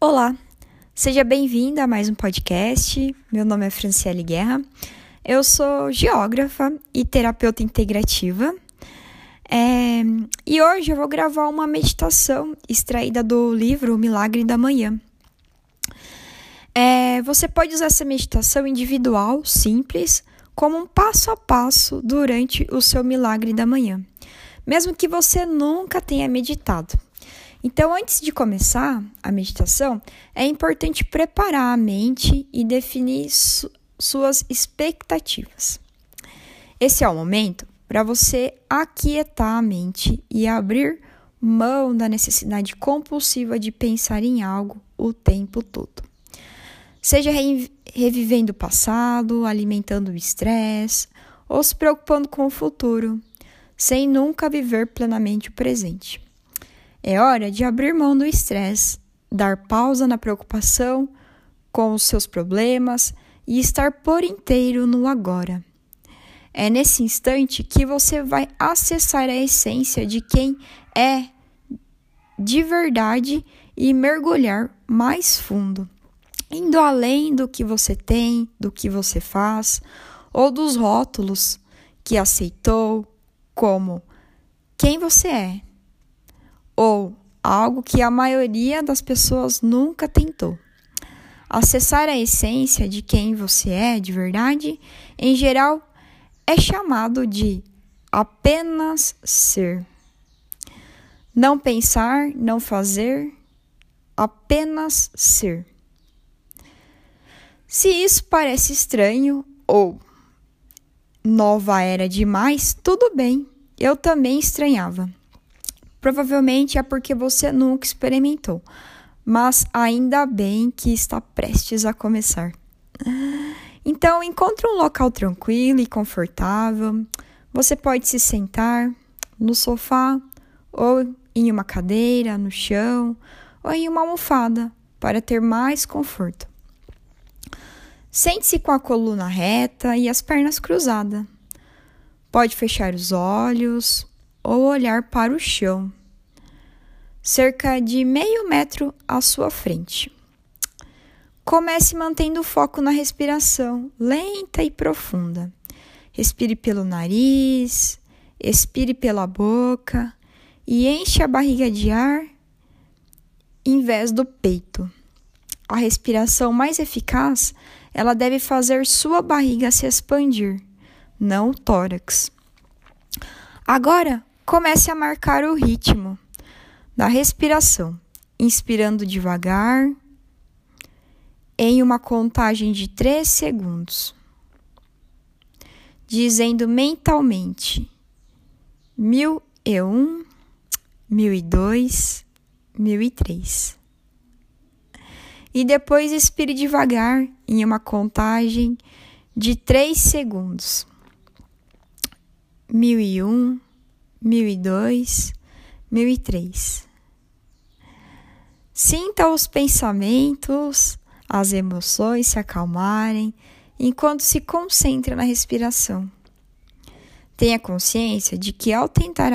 Olá, seja bem-vinda a mais um podcast. Meu nome é Franciele Guerra. Eu sou geógrafa e terapeuta integrativa. É, e hoje eu vou gravar uma meditação extraída do livro O Milagre da Manhã. É, você pode usar essa meditação individual, simples, como um passo a passo durante o seu milagre da manhã, mesmo que você nunca tenha meditado. Então, antes de começar a meditação, é importante preparar a mente e definir su suas expectativas. Esse é o momento para você aquietar a mente e abrir mão da necessidade compulsiva de pensar em algo o tempo todo. Seja re revivendo o passado, alimentando o estresse ou se preocupando com o futuro, sem nunca viver plenamente o presente. É hora de abrir mão do estresse, dar pausa na preocupação com os seus problemas e estar por inteiro no agora. É nesse instante que você vai acessar a essência de quem é de verdade e mergulhar mais fundo, indo além do que você tem, do que você faz ou dos rótulos que aceitou como quem você é ou algo que a maioria das pessoas nunca tentou. Acessar a essência de quem você é de verdade, em geral, é chamado de apenas ser. Não pensar, não fazer, apenas ser. Se isso parece estranho ou nova era demais, tudo bem, eu também estranhava. Provavelmente é porque você nunca experimentou, mas ainda bem que está prestes a começar. Então, encontre um local tranquilo e confortável. Você pode se sentar no sofá ou em uma cadeira, no chão ou em uma almofada para ter mais conforto. Sente-se com a coluna reta e as pernas cruzadas. Pode fechar os olhos ou olhar para o chão, cerca de meio metro à sua frente. Comece mantendo o foco na respiração, lenta e profunda. Respire pelo nariz, expire pela boca e enche a barriga de ar em vez do peito. A respiração mais eficaz, ela deve fazer sua barriga se expandir, não o tórax. Agora, comece a marcar o ritmo da respiração, inspirando devagar em uma contagem de 3 segundos, dizendo mentalmente: mil e um, mil e dois, mil e três. E depois expire devagar em uma contagem de 3 segundos mil e um, e dois, mil e três. Sinta os pensamentos, as emoções se acalmarem enquanto se concentra na respiração. Tenha consciência de que ao tentar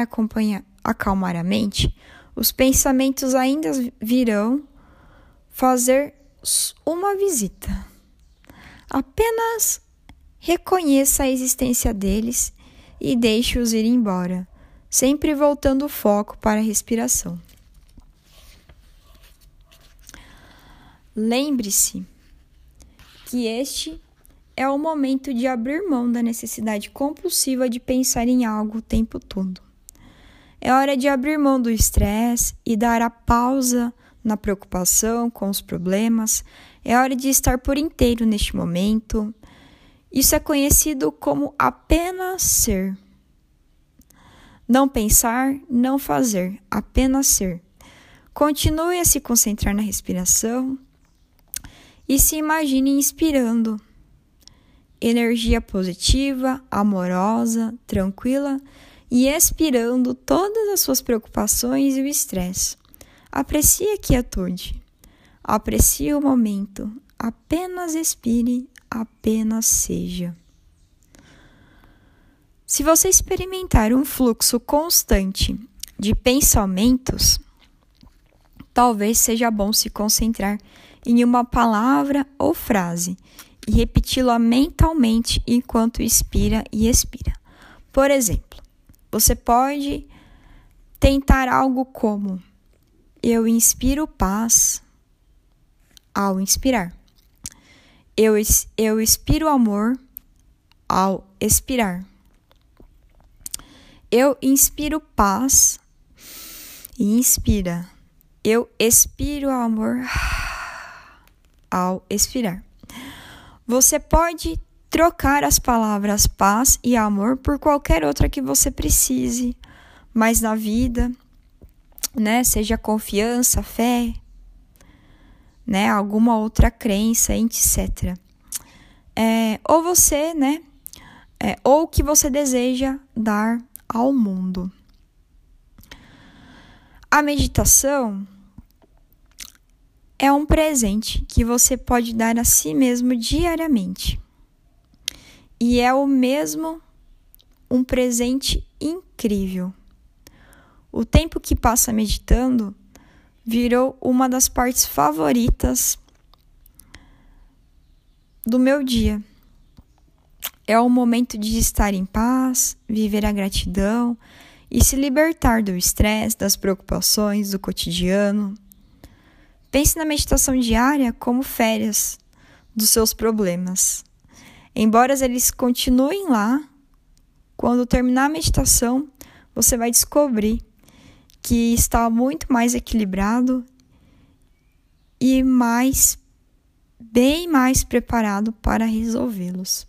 acalmar a mente, os pensamentos ainda virão fazer uma visita. Apenas reconheça a existência deles e deixe-os ir embora, sempre voltando o foco para a respiração. Lembre-se que este é o momento de abrir mão da necessidade compulsiva de pensar em algo o tempo todo. É hora de abrir mão do estresse e dar a pausa na preocupação com os problemas. É hora de estar por inteiro neste momento, isso é conhecido como apenas ser. Não pensar, não fazer, apenas ser. Continue a se concentrar na respiração e se imagine inspirando energia positiva, amorosa, tranquila e expirando todas as suas preocupações e o estresse. Aprecie a quietude. Aprecie o momento. Apenas expire apenas seja. Se você experimentar um fluxo constante de pensamentos talvez seja bom se concentrar em uma palavra ou frase e repeti-la mentalmente enquanto inspira e expira. Por exemplo, você pode tentar algo como: Eu inspiro paz ao inspirar. Eu, eu expiro amor ao expirar. Eu inspiro paz e inspira. Eu expiro amor ao expirar. Você pode trocar as palavras paz e amor por qualquer outra que você precise, mas na vida, né, seja confiança, fé, né, alguma outra crença, etc. É, ou você, né, é, ou o que você deseja dar ao mundo. A meditação é um presente que você pode dar a si mesmo diariamente. E é o mesmo um presente incrível. O tempo que passa meditando virou uma das partes favoritas do meu dia. É o momento de estar em paz, viver a gratidão e se libertar do estresse, das preocupações do cotidiano. Pense na meditação diária como férias dos seus problemas. Embora eles continuem lá, quando terminar a meditação, você vai descobrir que está muito mais equilibrado e mais bem mais preparado para resolvê-los.